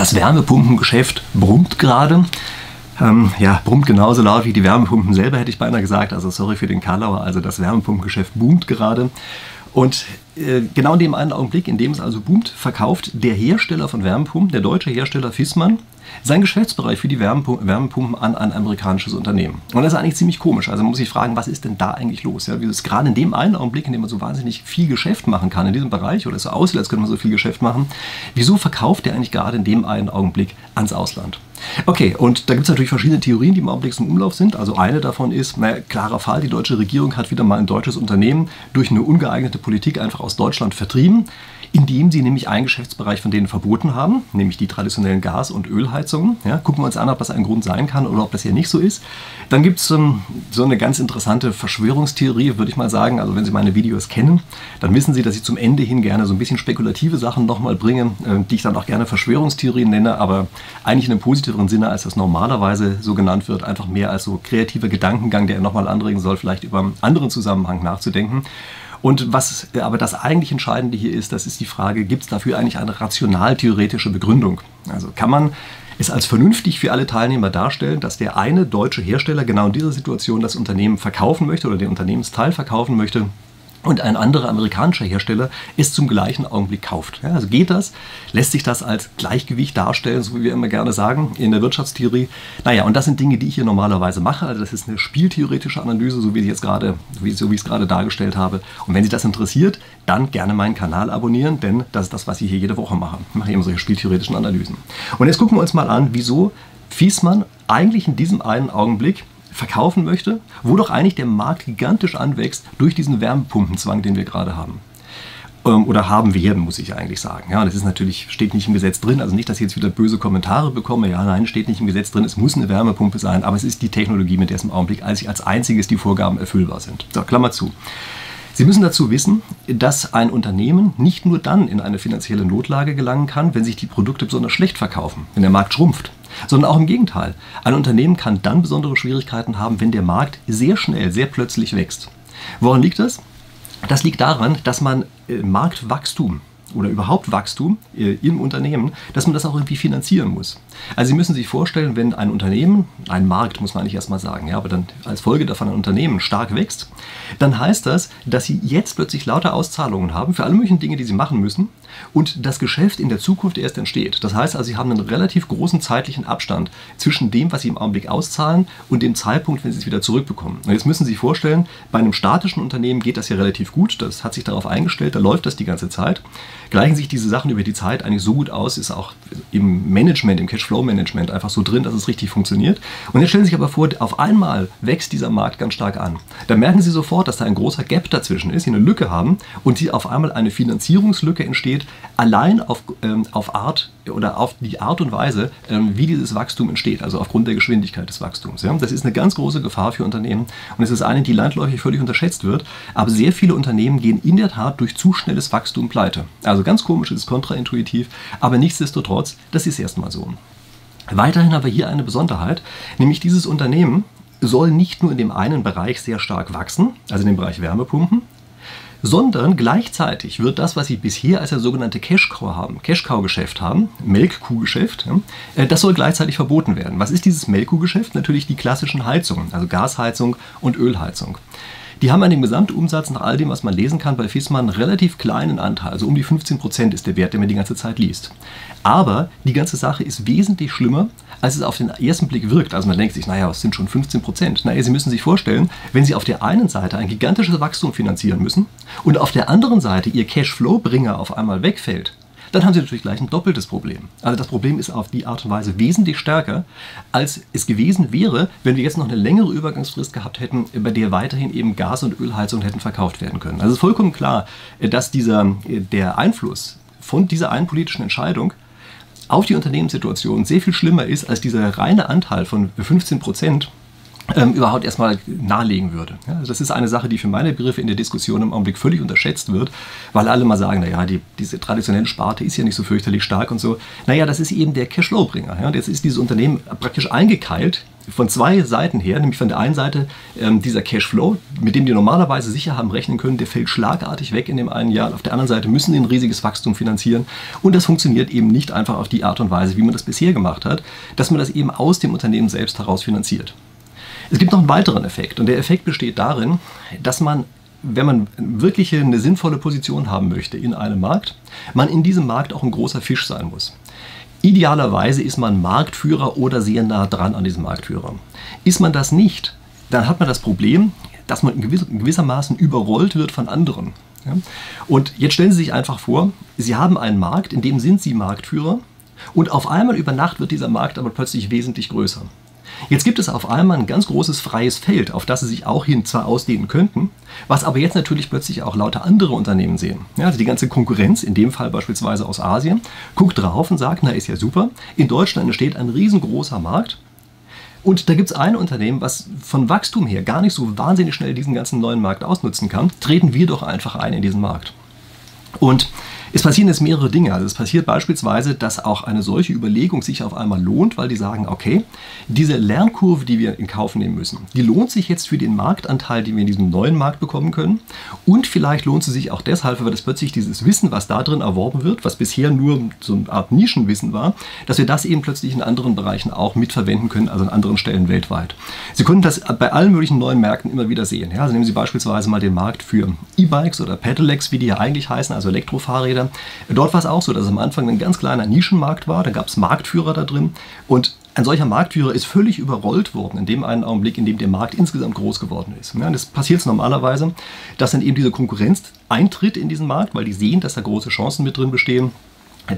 Das Wärmepumpengeschäft brummt gerade. Ähm, ja, brummt genauso laut wie die Wärmepumpen selber, hätte ich beinahe gesagt. Also sorry für den Karlauer, also das Wärmepumpengeschäft boomt gerade. Und genau in dem einen Augenblick, in dem es also boomt, verkauft der Hersteller von Wärmepumpen, der deutsche Hersteller Fissmann, sein Geschäftsbereich für die Wärmepumpen an ein amerikanisches Unternehmen. Und das ist eigentlich ziemlich komisch. Also man muss sich fragen, was ist denn da eigentlich los? Ja, gerade in dem einen Augenblick, in dem man so wahnsinnig viel Geschäft machen kann in diesem Bereich oder es so aussieht, als könnte man so viel Geschäft machen, wieso verkauft der eigentlich gerade in dem einen Augenblick ans Ausland? Okay, und da gibt es natürlich verschiedene Theorien, die im Augenblick im Umlauf sind. Also eine davon ist, naja, klarer Fall, die deutsche Regierung hat wieder mal ein deutsches Unternehmen durch eine ungeeignete Politik einfach aus Deutschland vertrieben indem sie nämlich einen Geschäftsbereich von denen verboten haben, nämlich die traditionellen Gas- und Ölheizungen. Ja, gucken wir uns an, ob das ein Grund sein kann oder ob das hier nicht so ist. Dann gibt es ähm, so eine ganz interessante Verschwörungstheorie, würde ich mal sagen. Also wenn Sie meine Videos kennen, dann wissen Sie, dass ich zum Ende hin gerne so ein bisschen spekulative Sachen nochmal bringe, äh, die ich dann auch gerne Verschwörungstheorien nenne, aber eigentlich in einem positiveren Sinne, als das normalerweise so genannt wird, einfach mehr als so kreativer Gedankengang, der nochmal anregen soll, vielleicht über einen anderen Zusammenhang nachzudenken. Und was aber das eigentlich Entscheidende hier ist, das ist die Frage, gibt es dafür eigentlich eine rational-theoretische Begründung? Also kann man es als vernünftig für alle Teilnehmer darstellen, dass der eine deutsche Hersteller genau in dieser Situation das Unternehmen verkaufen möchte oder den Unternehmensteil verkaufen möchte und ein anderer amerikanischer Hersteller es zum gleichen Augenblick kauft. Ja, also geht das? Lässt sich das als Gleichgewicht darstellen, so wie wir immer gerne sagen in der Wirtschaftstheorie? Naja, und das sind Dinge, die ich hier normalerweise mache. Also das ist eine spieltheoretische Analyse, so wie ich jetzt gerade, so wie ich es gerade dargestellt habe. Und wenn Sie das interessiert, dann gerne meinen Kanal abonnieren, denn das ist das, was ich hier jede Woche mache. Ich mache eben solche spieltheoretischen Analysen. Und jetzt gucken wir uns mal an, wieso Fiesmann eigentlich in diesem einen Augenblick verkaufen möchte, wo doch eigentlich der Markt gigantisch anwächst durch diesen Wärmepumpenzwang, den wir gerade haben. Ähm, oder haben werden, muss ich eigentlich sagen. Ja, das ist natürlich, steht nicht im Gesetz drin, also nicht, dass ich jetzt wieder böse Kommentare bekomme. Ja, nein, steht nicht im Gesetz drin, es muss eine Wärmepumpe sein, aber es ist die Technologie, mit der es im Augenblick als, als einziges die Vorgaben erfüllbar sind. So, Klammer zu. Sie müssen dazu wissen, dass ein Unternehmen nicht nur dann in eine finanzielle Notlage gelangen kann, wenn sich die Produkte besonders schlecht verkaufen, wenn der Markt schrumpft sondern auch im Gegenteil. Ein Unternehmen kann dann besondere Schwierigkeiten haben, wenn der Markt sehr schnell, sehr plötzlich wächst. Woran liegt das? Das liegt daran, dass man äh, Marktwachstum oder überhaupt Wachstum äh, im Unternehmen, dass man das auch irgendwie finanzieren muss. Also Sie müssen sich vorstellen, wenn ein Unternehmen, ein Markt muss man nicht erstmal sagen, ja, aber dann als Folge davon ein Unternehmen stark wächst, dann heißt das, dass Sie jetzt plötzlich lauter Auszahlungen haben für alle möglichen Dinge, die Sie machen müssen und das Geschäft in der Zukunft erst entsteht. Das heißt also, Sie haben einen relativ großen zeitlichen Abstand zwischen dem, was Sie im Augenblick auszahlen und dem Zeitpunkt, wenn Sie es wieder zurückbekommen. Und jetzt müssen Sie sich vorstellen, bei einem statischen Unternehmen geht das ja relativ gut, das hat sich darauf eingestellt, da läuft das die ganze Zeit gleichen sich diese Sachen über die Zeit eigentlich so gut aus, ist auch im Management, im Cashflow-Management einfach so drin, dass es richtig funktioniert. Und jetzt stellen Sie sich aber vor, auf einmal wächst dieser Markt ganz stark an. Da merken Sie sofort, dass da ein großer Gap dazwischen ist, Sie eine Lücke haben und Sie auf einmal eine Finanzierungslücke entsteht, allein auf, ähm, auf Art oder auf die Art und Weise, ähm, wie dieses Wachstum entsteht, also aufgrund der Geschwindigkeit des Wachstums. Ja? Das ist eine ganz große Gefahr für Unternehmen und es ist eine, die landläufig völlig unterschätzt wird, aber sehr viele Unternehmen gehen in der Tat durch zu schnelles Wachstum pleite. Also ganz komisch, es ist kontraintuitiv, aber nichtsdestotrotz, das ist erstmal so. Weiterhin haben wir hier eine Besonderheit, nämlich dieses Unternehmen soll nicht nur in dem einen Bereich sehr stark wachsen, also in dem Bereich Wärmepumpen, sondern gleichzeitig wird das, was Sie bisher als das sogenannte Cash-Cow haben, Cash-Cow-Geschäft haben, Melkkuhgeschäft, äh, das soll gleichzeitig verboten werden. Was ist dieses Melkkuhgeschäft? Natürlich die klassischen Heizungen, also Gasheizung und Ölheizung. Die haben an dem Gesamtumsatz nach all dem, was man lesen kann, bei Fissmann einen relativ kleinen Anteil. Also um die 15 Prozent ist der Wert, den man die ganze Zeit liest. Aber die ganze Sache ist wesentlich schlimmer, als es auf den ersten Blick wirkt. Also man denkt sich, naja, es sind schon 15 Prozent. Naja, Sie müssen sich vorstellen, wenn Sie auf der einen Seite ein gigantisches Wachstum finanzieren müssen und auf der anderen Seite Ihr Cashflow-Bringer auf einmal wegfällt, dann haben Sie natürlich gleich ein doppeltes Problem. Also das Problem ist auf die Art und Weise wesentlich stärker, als es gewesen wäre, wenn wir jetzt noch eine längere Übergangsfrist gehabt hätten, bei der weiterhin eben Gas- und Ölheizungen hätten verkauft werden können. Also es ist vollkommen klar, dass dieser, der Einfluss von dieser einen politischen Entscheidung auf die Unternehmenssituation sehr viel schlimmer ist als dieser reine Anteil von 15 Prozent, ähm, überhaupt erstmal nahelegen würde. Ja, also das ist eine Sache, die für meine Begriffe in der Diskussion im Augenblick völlig unterschätzt wird, weil alle mal sagen, naja, die, diese traditionelle Sparte ist ja nicht so fürchterlich stark und so. Naja, das ist eben der Cashflow-Bringer. Ja, jetzt ist dieses Unternehmen praktisch eingekeilt von zwei Seiten her, nämlich von der einen Seite ähm, dieser Cashflow, mit dem die normalerweise sicher haben rechnen können, der fällt schlagartig weg in dem einen Jahr. Auf der anderen Seite müssen sie ein riesiges Wachstum finanzieren und das funktioniert eben nicht einfach auf die Art und Weise, wie man das bisher gemacht hat, dass man das eben aus dem Unternehmen selbst heraus finanziert. Es gibt noch einen weiteren Effekt und der Effekt besteht darin, dass man wenn man wirklich eine sinnvolle Position haben möchte in einem Markt, man in diesem Markt auch ein großer Fisch sein muss. Idealerweise ist man Marktführer oder sehr nah dran an diesem Marktführer. Ist man das nicht, dann hat man das Problem, dass man gewissermaßen überrollt wird von anderen. Und jetzt stellen Sie sich einfach vor, Sie haben einen Markt, in dem sind Sie Marktführer und auf einmal über Nacht wird dieser Markt aber plötzlich wesentlich größer. Jetzt gibt es auf einmal ein ganz großes freies Feld, auf das sie sich auch hin zwar ausdehnen könnten, was aber jetzt natürlich plötzlich auch lauter andere Unternehmen sehen. Ja, also die ganze Konkurrenz, in dem Fall beispielsweise aus Asien, guckt drauf und sagt, na ist ja super, in Deutschland entsteht ein riesengroßer Markt, und da gibt es ein Unternehmen, was von Wachstum her gar nicht so wahnsinnig schnell diesen ganzen neuen Markt ausnutzen kann. Treten wir doch einfach ein in diesen Markt. Und es passieren jetzt mehrere Dinge. Also es passiert beispielsweise, dass auch eine solche Überlegung sich auf einmal lohnt, weil die sagen, okay, diese Lernkurve, die wir in Kauf nehmen müssen, die lohnt sich jetzt für den Marktanteil, den wir in diesem neuen Markt bekommen können. Und vielleicht lohnt sie sich auch deshalb, weil das plötzlich dieses Wissen, was da drin erworben wird, was bisher nur so eine Art Nischenwissen war, dass wir das eben plötzlich in anderen Bereichen auch mitverwenden können, also an anderen Stellen weltweit. Sie können das bei allen möglichen neuen Märkten immer wieder sehen. Ja, also nehmen Sie beispielsweise mal den Markt für E-Bikes oder Pedelecs, wie die ja eigentlich heißen, also Elektrofahrräder. Fahrräder. Dort war es auch so, dass es am Anfang ein ganz kleiner Nischenmarkt war. Da gab es Marktführer da drin. Und ein solcher Marktführer ist völlig überrollt worden in dem einen Augenblick, in dem der Markt insgesamt groß geworden ist. Ja, das passiert normalerweise, dass dann eben diese Konkurrenz eintritt in diesen Markt, weil die sehen, dass da große Chancen mit drin bestehen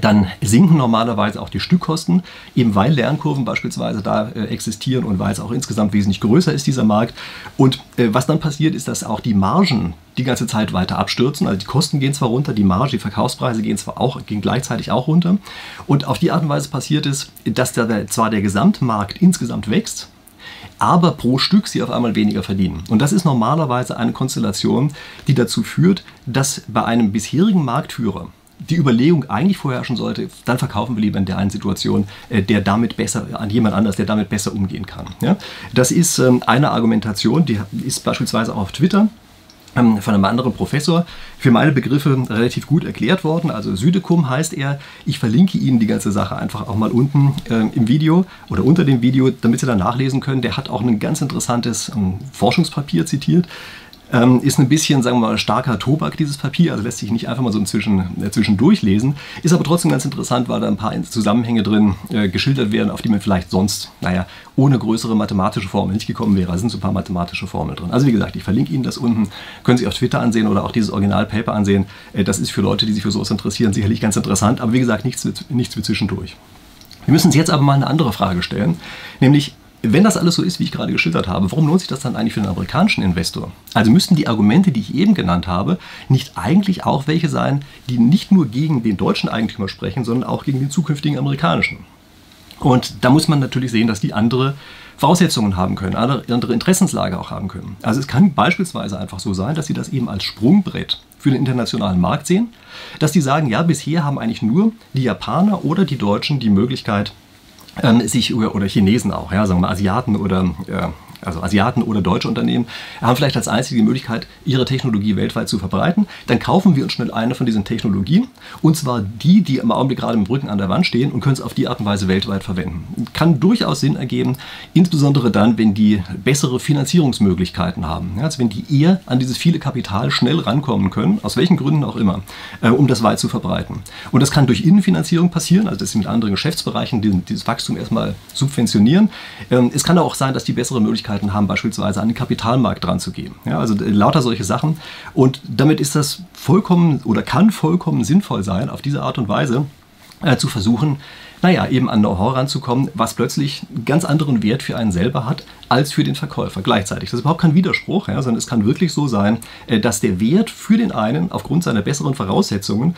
dann sinken normalerweise auch die Stückkosten, eben weil Lernkurven beispielsweise da äh, existieren und weil es auch insgesamt wesentlich größer ist, dieser Markt. Und äh, was dann passiert, ist, dass auch die Margen die ganze Zeit weiter abstürzen. Also die Kosten gehen zwar runter, die Marge, die Verkaufspreise gehen zwar auch, gehen gleichzeitig auch runter. Und auf die Art und Weise passiert es, dass der, zwar der Gesamtmarkt insgesamt wächst, aber pro Stück sie auf einmal weniger verdienen. Und das ist normalerweise eine Konstellation, die dazu führt, dass bei einem bisherigen Marktführer die Überlegung eigentlich vorherrschen sollte, dann verkaufen wir lieber in der einen Situation, äh, der damit besser, an jemand anders, der damit besser umgehen kann. Ja? Das ist ähm, eine Argumentation, die ist beispielsweise auch auf Twitter ähm, von einem anderen Professor für meine Begriffe relativ gut erklärt worden. Also Südekum heißt er. Ich verlinke Ihnen die ganze Sache einfach auch mal unten äh, im Video oder unter dem Video, damit Sie dann nachlesen können. Der hat auch ein ganz interessantes ähm, Forschungspapier zitiert, ähm, ist ein bisschen, sagen wir mal, starker Tobak, dieses Papier, also lässt sich nicht einfach mal so äh, zwischendurch lesen. Ist aber trotzdem ganz interessant, weil da ein paar Zusammenhänge drin äh, geschildert werden, auf die man vielleicht sonst, naja, ohne größere mathematische Formeln nicht gekommen wäre. Da sind so ein paar mathematische Formeln drin. Also wie gesagt, ich verlinke Ihnen das unten. Können Sie auf Twitter ansehen oder auch dieses Originalpaper ansehen. Äh, das ist für Leute, die sich für sowas interessieren, sicherlich ganz interessant. Aber wie gesagt, nichts, nichts zwischendurch. Wir müssen uns jetzt aber mal eine andere Frage stellen, nämlich wenn das alles so ist, wie ich gerade geschildert habe, warum lohnt sich das dann eigentlich für den amerikanischen Investor? Also müssten die Argumente, die ich eben genannt habe, nicht eigentlich auch welche sein, die nicht nur gegen den deutschen Eigentümer sprechen, sondern auch gegen den zukünftigen amerikanischen? Und da muss man natürlich sehen, dass die andere Voraussetzungen haben können, andere Interessenslage auch haben können. Also es kann beispielsweise einfach so sein, dass sie das eben als Sprungbrett für den internationalen Markt sehen, dass die sagen, ja, bisher haben eigentlich nur die Japaner oder die Deutschen die Möglichkeit, sich oder Chinesen auch, ja, sagen wir Asiaten oder äh, also Asiaten oder deutsche Unternehmen, haben vielleicht als einzige die Möglichkeit, ihre Technologie weltweit zu verbreiten. Dann kaufen wir uns schnell eine von diesen Technologien und zwar die, die im Augenblick gerade im Rücken an der Wand stehen und können es auf die Art und Weise weltweit verwenden. Kann durchaus Sinn ergeben, insbesondere dann, wenn die bessere Finanzierungsmöglichkeiten haben. also wenn die eher an dieses viele Kapital schnell rankommen können, aus welchen Gründen auch immer, äh, um das weit zu verbreiten. Und das kann durch Innenfinanzierung passieren, also dass sie mit anderen Geschäftsbereichen dieses Wachstum erstmal subventionieren. Ähm, es kann auch sein, dass die bessere Möglichkeiten Möglichkeiten haben, beispielsweise an den Kapitalmarkt dran zu gehen. Ja, also äh, lauter solche Sachen. Und damit ist das vollkommen oder kann vollkommen sinnvoll sein, auf diese Art und Weise äh, zu versuchen, naja, eben an Know-how ranzukommen, was plötzlich einen ganz anderen Wert für einen selber hat, als für den Verkäufer gleichzeitig. Das ist überhaupt kein Widerspruch, ja, sondern es kann wirklich so sein, äh, dass der Wert für den einen aufgrund seiner besseren Voraussetzungen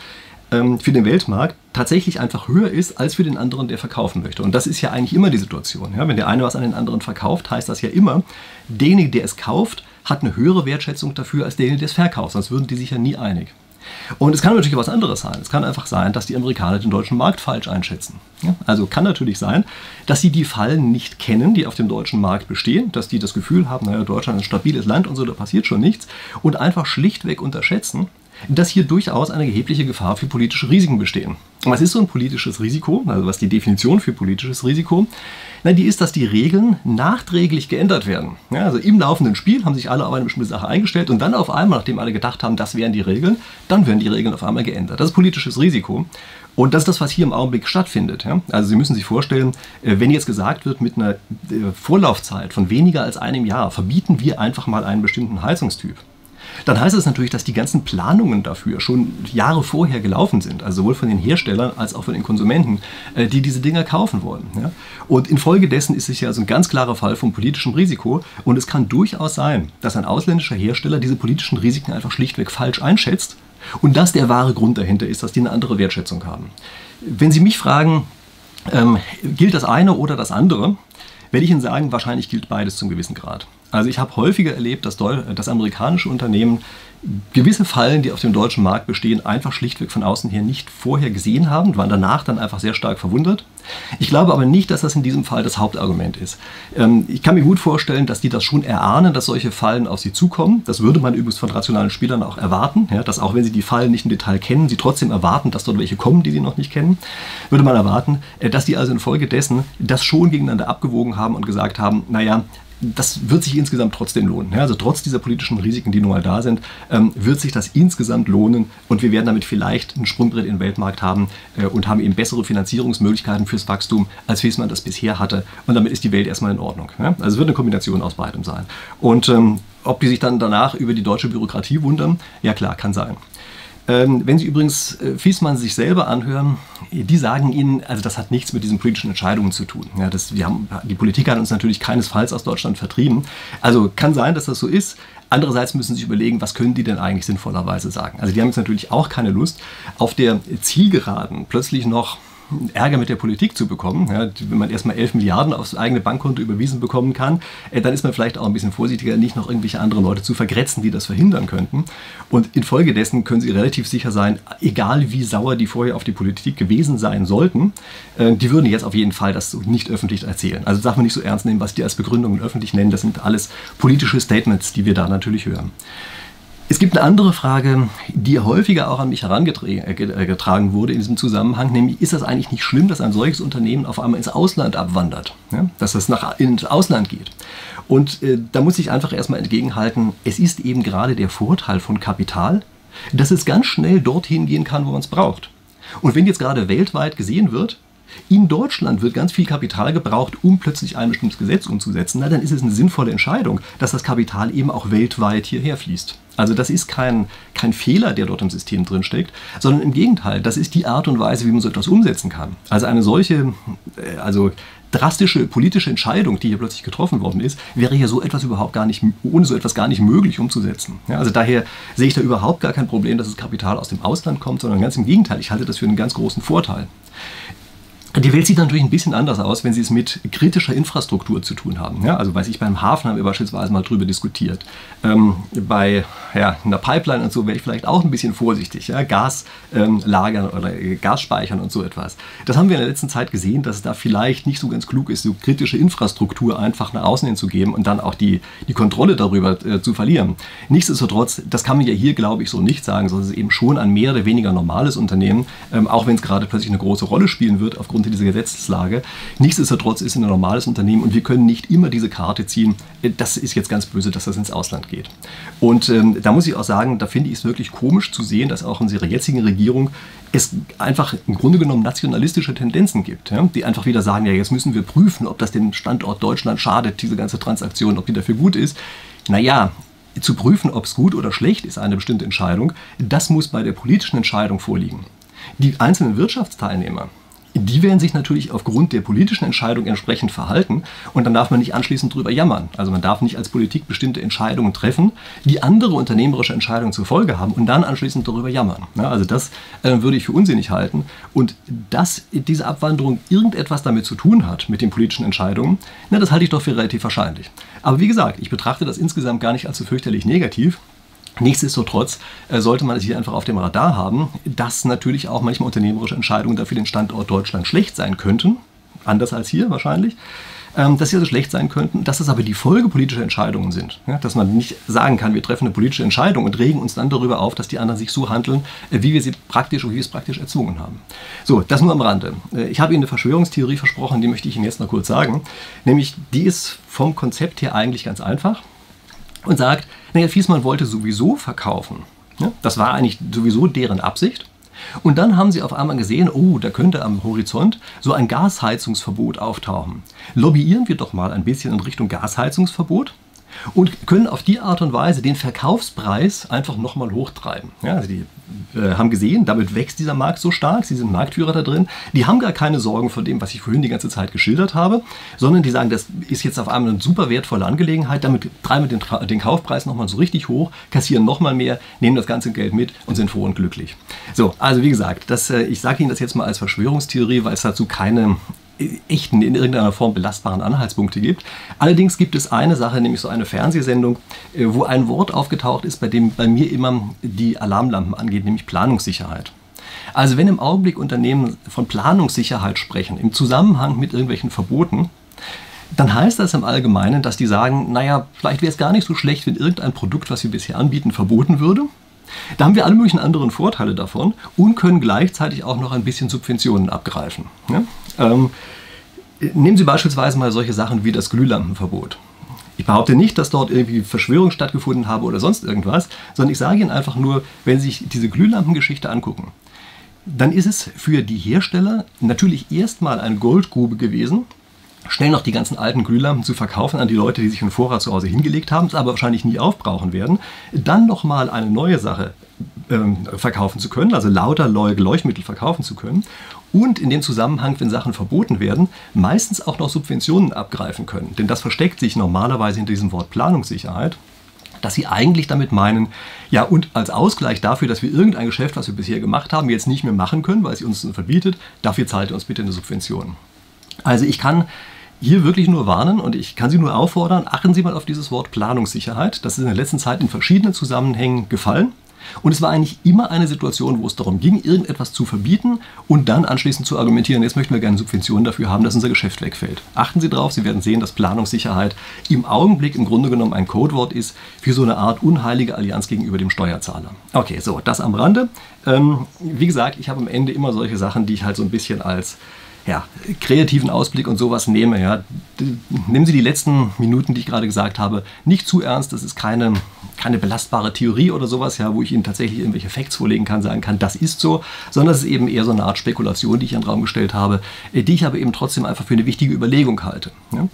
ähm, für den Weltmarkt tatsächlich einfach höher ist als für den anderen, der verkaufen möchte. Und das ist ja eigentlich immer die Situation. Ja? Wenn der eine was an den anderen verkauft, heißt das ja immer, derjenige, der es kauft, hat eine höhere Wertschätzung dafür als derjenige, der es verkauft. Sonst würden die sich ja nie einig. Und es kann natürlich was anderes sein. Es kann einfach sein, dass die Amerikaner den deutschen Markt falsch einschätzen. Ja? Also kann natürlich sein, dass sie die Fallen nicht kennen, die auf dem deutschen Markt bestehen, dass die das Gefühl haben, naja, Deutschland ist ein stabiles Land und so, da passiert schon nichts und einfach schlichtweg unterschätzen, dass hier durchaus eine erhebliche Gefahr für politische Risiken bestehen. Was ist so ein politisches Risiko? Also was ist die Definition für politisches Risiko? Na, die ist, dass die Regeln nachträglich geändert werden. Ja, also im laufenden Spiel haben sich alle auf eine bestimmte Sache eingestellt und dann auf einmal, nachdem alle gedacht haben, das wären die Regeln, dann werden die Regeln auf einmal geändert. Das ist politisches Risiko. Und das ist das, was hier im Augenblick stattfindet. Ja? Also Sie müssen sich vorstellen, äh, wenn jetzt gesagt wird, mit einer äh, Vorlaufzeit von weniger als einem Jahr verbieten wir einfach mal einen bestimmten Heizungstyp dann heißt es natürlich, dass die ganzen Planungen dafür schon Jahre vorher gelaufen sind, also sowohl von den Herstellern als auch von den Konsumenten, äh, die diese Dinger kaufen wollen. Und infolgedessen ist es ja so ein ganz klarer Fall von politischem Risiko und es kann durchaus sein, dass ein ausländischer Hersteller diese politischen Risiken einfach schlichtweg falsch einschätzt und das der wahre Grund dahinter ist, dass die eine andere Wertschätzung haben. Wenn Sie mich fragen, ähm, gilt das eine oder das andere, werde ich Ihnen sagen, wahrscheinlich gilt beides zum gewissen Grad. Also ich habe häufiger erlebt, dass, dass amerikanische Unternehmen gewisse Fallen, die auf dem deutschen Markt bestehen, einfach schlichtweg von außen her nicht vorher gesehen haben, waren danach dann einfach sehr stark verwundert. Ich glaube aber nicht, dass das in diesem Fall das Hauptargument ist. Ähm, ich kann mir gut vorstellen, dass die das schon erahnen, dass solche Fallen auf sie zukommen. Das würde man übrigens von rationalen Spielern auch erwarten, dass auch wenn sie die Fallen nicht im Detail kennen, sie trotzdem erwarten, dass dort welche kommen, die sie noch nicht kennen. Würde man erwarten, äh, dass die also infolgedessen das schon gegeneinander abgewogen haben und gesagt haben, naja, das wird sich insgesamt trotzdem lohnen. Also trotz dieser politischen Risiken, die nun mal da sind, ähm, wird sich das insgesamt lohnen und wir werden damit vielleicht ein Sprungbrett in den Weltmarkt haben äh, und haben eben bessere Finanzierungsmöglichkeiten fürs Wachstum, als wie es man das bisher hatte. Und damit ist die Welt erstmal in Ordnung. Also es wird eine Kombination aus beidem sein. Und ähm, ob die sich dann danach über die deutsche Bürokratie wundern, ja klar, kann sein. Ähm, wenn Sie übrigens äh, Fiesmann sich selber anhören, die sagen Ihnen, also das hat nichts mit diesen politischen Entscheidungen zu tun. Ja, das, haben, die Politik hat uns natürlich keinesfalls aus Deutschland vertrieben. Also kann sein, dass das so ist. Andererseits müssen Sie sich überlegen, was können die denn eigentlich sinnvollerweise sagen. Also die haben jetzt natürlich auch keine Lust, auf der Zielgeraden plötzlich noch Ärger mit der Politik zu bekommen. Ja, wenn man erstmal 11 Milliarden aufs eigene Bankkonto überwiesen bekommen kann, äh, dann ist man vielleicht auch ein bisschen vorsichtiger, nicht noch irgendwelche andere Leute zu vergrätzen, die das verhindern könnten. Und infolgedessen können Sie relativ sicher sein, egal wie sauer die vorher auf die Politik gewesen sein sollten, äh, die würden jetzt auf jeden Fall das nicht öffentlich erzählen. Also darf man nicht so ernst nehmen, was die als Begründungen öffentlich nennen. Das sind alles politische Statements, die wir da natürlich hören. Es gibt eine andere Frage, die häufiger auch an mich herangetragen wurde in diesem Zusammenhang, nämlich ist das eigentlich nicht schlimm, dass ein solches Unternehmen auf einmal ins Ausland abwandert, ja? dass es nach, ins Ausland geht. Und äh, da muss ich einfach erstmal entgegenhalten, es ist eben gerade der Vorteil von Kapital, dass es ganz schnell dorthin gehen kann, wo man es braucht. Und wenn jetzt gerade weltweit gesehen wird, in Deutschland wird ganz viel Kapital gebraucht, um plötzlich ein bestimmtes Gesetz umzusetzen. Na, dann ist es eine sinnvolle Entscheidung, dass das Kapital eben auch weltweit hierher fließt. Also das ist kein, kein Fehler, der dort im System drin steckt, sondern im Gegenteil, das ist die Art und Weise, wie man so etwas umsetzen kann. Also eine solche, äh, also drastische politische Entscheidung, die hier plötzlich getroffen worden ist, wäre hier so etwas überhaupt gar nicht, ohne so etwas gar nicht möglich umzusetzen. Ja, also daher sehe ich da überhaupt gar kein Problem, dass das Kapital aus dem Ausland kommt, sondern ganz im Gegenteil, ich halte das für einen ganz großen Vorteil. Die Welt sieht natürlich ein bisschen anders aus, wenn Sie es mit kritischer Infrastruktur zu tun haben. Ja, also weiß ich, beim Hafen haben wir beispielsweise mal drüber diskutiert. Ähm, bei ja, einer Pipeline und so wäre ich vielleicht auch ein bisschen vorsichtig. Ja? Gas ähm, lagern oder äh, Gas speichern und so etwas. Das haben wir in der letzten Zeit gesehen, dass es da vielleicht nicht so ganz klug ist, so kritische Infrastruktur einfach nach außen hin zu geben und dann auch die, die Kontrolle darüber äh, zu verlieren. Nichtsdestotrotz, das kann man ja hier, glaube ich, so nicht sagen, sondern es ist eben schon ein mehr oder weniger normales Unternehmen, ähm, auch wenn es gerade plötzlich eine große Rolle spielen wird aufgrund unter dieser Gesetzeslage. Nichtsdestotrotz ist es ein normales Unternehmen und wir können nicht immer diese Karte ziehen. Äh, das ist jetzt ganz böse, dass das ins Ausland geht. Und ähm, da muss ich auch sagen, da finde ich es wirklich komisch zu sehen, dass auch in unserer jetzigen Regierung es einfach im Grunde genommen nationalistische Tendenzen gibt, ja, die einfach wieder sagen, ja, jetzt müssen wir prüfen, ob das dem Standort Deutschland schadet, diese ganze Transaktion, ob die dafür gut ist. Naja, zu prüfen, ob es gut oder schlecht ist, eine bestimmte Entscheidung, das muss bei der politischen Entscheidung vorliegen. Die einzelnen Wirtschaftsteilnehmer, die werden sich natürlich aufgrund der politischen Entscheidung entsprechend verhalten und dann darf man nicht anschließend drüber jammern. Also man darf nicht als Politik bestimmte Entscheidungen treffen, die andere unternehmerische Entscheidungen zur Folge haben und dann anschließend darüber jammern. Ja, also das äh, würde ich für unsinnig halten und dass diese Abwanderung irgendetwas damit zu tun hat, mit den politischen Entscheidungen, na, das halte ich doch für relativ wahrscheinlich. Aber wie gesagt, ich betrachte das insgesamt gar nicht als so fürchterlich negativ, Nichtsdestotrotz äh, sollte man es hier einfach auf dem Radar haben, dass natürlich auch manchmal unternehmerische Entscheidungen dafür den Standort Deutschland schlecht sein könnten, anders als hier wahrscheinlich, ähm, dass sie also schlecht sein könnten, dass es aber die Folge politischer Entscheidungen sind. Dass man nicht sagen kann, wir treffen eine politische Entscheidung und regen uns dann darüber auf, dass die anderen sich so handeln, äh, wie wir sie praktisch wie wir es praktisch erzwungen haben. So, das nur am Rande. Äh, ich habe Ihnen eine Verschwörungstheorie versprochen, die möchte ich Ihnen jetzt noch kurz sagen. Nämlich, die ist vom Konzept her eigentlich ganz einfach und sagt, naja, Fiesmann wollte sowieso verkaufen. Ja, das war eigentlich sowieso deren Absicht. Und dann haben sie auf einmal gesehen, oh, da könnte am Horizont so ein Gasheizungsverbot auftauchen. Lobbyieren wir doch mal ein bisschen in Richtung Gasheizungsverbot und können auf die Art und Weise den Verkaufspreis einfach nochmal hochtreiben. Ja, also die äh, haben gesehen, damit wächst dieser Markt so stark, sie sind Marktführer da drin, die haben gar keine Sorgen vor dem, was ich vorhin die ganze Zeit geschildert habe, sondern die sagen, das ist jetzt auf einmal eine super wertvolle Angelegenheit, damit treiben wir den, den Kaufpreis nochmal so richtig hoch, kassieren nochmal mehr, nehmen das ganze Geld mit und sind froh und glücklich. So, also wie gesagt, das, äh, ich sage Ihnen das jetzt mal als Verschwörungstheorie, weil es dazu keine echten, in irgendeiner Form belastbaren Anhaltspunkte gibt. Allerdings gibt es eine Sache, nämlich so eine Fernsehsendung, äh, wo ein Wort aufgetaucht ist, bei dem bei mir immer die Alarmlampen angeht, nämlich Planungssicherheit. Also wenn im Augenblick Unternehmen von Planungssicherheit sprechen, im Zusammenhang mit irgendwelchen Verboten, dann heißt das im Allgemeinen, dass die sagen, naja, vielleicht wäre es gar nicht so schlecht, wenn irgendein Produkt, was wir bisher anbieten, verboten würde. Da haben wir alle möglichen anderen Vorteile davon und können gleichzeitig auch noch ein bisschen Subventionen abgreifen. Ja? Ähm, nehmen Sie beispielsweise mal solche Sachen wie das Glühlampenverbot. Ich behaupte nicht, dass dort irgendwie Verschwörung stattgefunden habe oder sonst irgendwas, sondern ich sage Ihnen einfach nur, wenn Sie sich diese Glühlampengeschichte angucken, dann ist es für die Hersteller natürlich erstmal eine Goldgrube gewesen, schnell noch die ganzen alten Glühlampen zu verkaufen an die Leute, die sich einen Vorrat zu Hause hingelegt haben, es aber wahrscheinlich nie aufbrauchen werden, dann nochmal eine neue Sache ähm, verkaufen zu können, also lauter Leuchtmittel verkaufen zu können und in dem Zusammenhang, wenn Sachen verboten werden, meistens auch noch Subventionen abgreifen können. Denn das versteckt sich normalerweise hinter diesem Wort Planungssicherheit dass sie eigentlich damit meinen, ja, und als Ausgleich dafür, dass wir irgendein Geschäft, was wir bisher gemacht haben, jetzt nicht mehr machen können, weil es uns verbietet, dafür zahlt ihr uns bitte eine Subvention. Also ich kann hier wirklich nur warnen und ich kann Sie nur auffordern, achten Sie mal auf dieses Wort Planungssicherheit. Das ist in der letzten Zeit in verschiedenen Zusammenhängen gefallen. Und es war eigentlich immer eine Situation, wo es darum ging, irgendetwas zu verbieten und dann anschließend zu argumentieren, jetzt möchten wir gerne Subventionen dafür haben, dass unser Geschäft wegfällt. Achten Sie drauf, Sie werden sehen, dass Planungssicherheit im Augenblick im Grunde genommen ein Codewort ist für so eine Art unheilige Allianz gegenüber dem Steuerzahler. Okay, so, das am Rande. Ähm, wie gesagt, ich habe am Ende immer solche Sachen, die ich halt so ein bisschen als ja, kreativen Ausblick und sowas nehme. Ja. Nehmen Sie die letzten Minuten, die ich gerade gesagt habe, nicht zu ernst. Das ist keine, keine belastbare Theorie oder sowas, ja, wo ich Ihnen tatsächlich irgendwelche Facts vorlegen kann, sagen kann, das ist so, sondern es ist eben eher so eine Art Spekulation, die ich in den Raum gestellt habe, äh, die ich aber eben trotzdem einfach für eine wichtige Überlegung halte. Ja.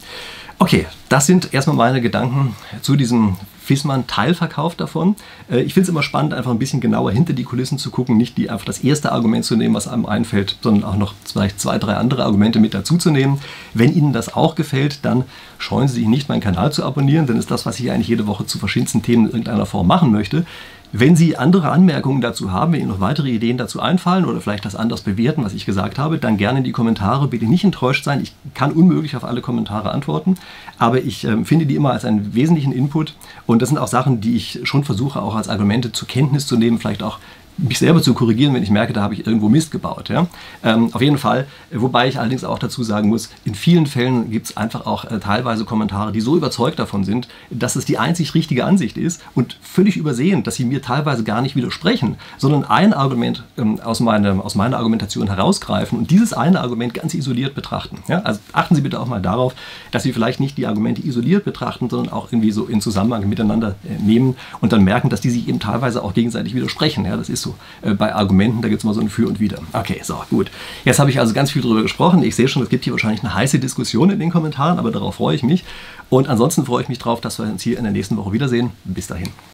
Okay, das sind erstmal meine Gedanken zu diesem Fissmann Teilverkauf davon. Äh, ich finde es immer spannend, einfach ein bisschen genauer hinter die Kulissen zu gucken, nicht die einfach das erste Argument zu nehmen, was einem einfällt, sondern auch noch vielleicht zwei, drei andere Argumente mit dazu zu nehmen. Wenn Ihnen das auch gefällt, dann scheuen Sie sich nicht, meinen Kanal zu abonnieren, denn ist das, was ich eigentlich jede Woche zu verschiedensten Themen in irgendeiner Form machen möchte. Wenn Sie andere Anmerkungen dazu haben, wenn Ihnen noch weitere Ideen dazu einfallen oder vielleicht das anders bewerten, was ich gesagt habe, dann gerne in die Kommentare. Bitte nicht enttäuscht sein. Ich kann unmöglich auf alle Kommentare antworten, aber ich äh, finde die immer als einen wesentlichen Input und das sind auch Sachen, die ich schon versuche auch als Argumente zur Kenntnis zu nehmen, vielleicht auch mich selber zu korrigieren, wenn ich merke, da habe ich irgendwo Mist gebaut. Ja? Ähm, auf jeden Fall, wobei ich allerdings auch dazu sagen muss, in vielen Fällen gibt es einfach auch äh, teilweise Kommentare, die so überzeugt davon sind, dass es die einzig richtige Ansicht ist und völlig übersehen, dass sie mir teilweise gar nicht widersprechen, sondern ein Argument ähm, aus, meine, aus meiner Argumentation herausgreifen und dieses eine Argument ganz isoliert betrachten. Ja? Also achten Sie bitte auch mal darauf, dass Sie vielleicht nicht die Argumente isoliert betrachten, sondern auch irgendwie so in Zusammenhang miteinander äh, nehmen und dann merken, dass die sich eben teilweise auch gegenseitig widersprechen. Ja? Das ist so äh, bei Argumenten, da gibt es mal so ein Für und Wider. Okay, so, gut. Jetzt habe ich also ganz viel darüber gesprochen. Ich sehe schon, es gibt hier wahrscheinlich eine heiße Diskussion in den Kommentaren, aber darauf freue ich mich. Und ansonsten freue ich mich darauf, dass wir uns hier in der nächsten Woche wiedersehen. Bis dahin.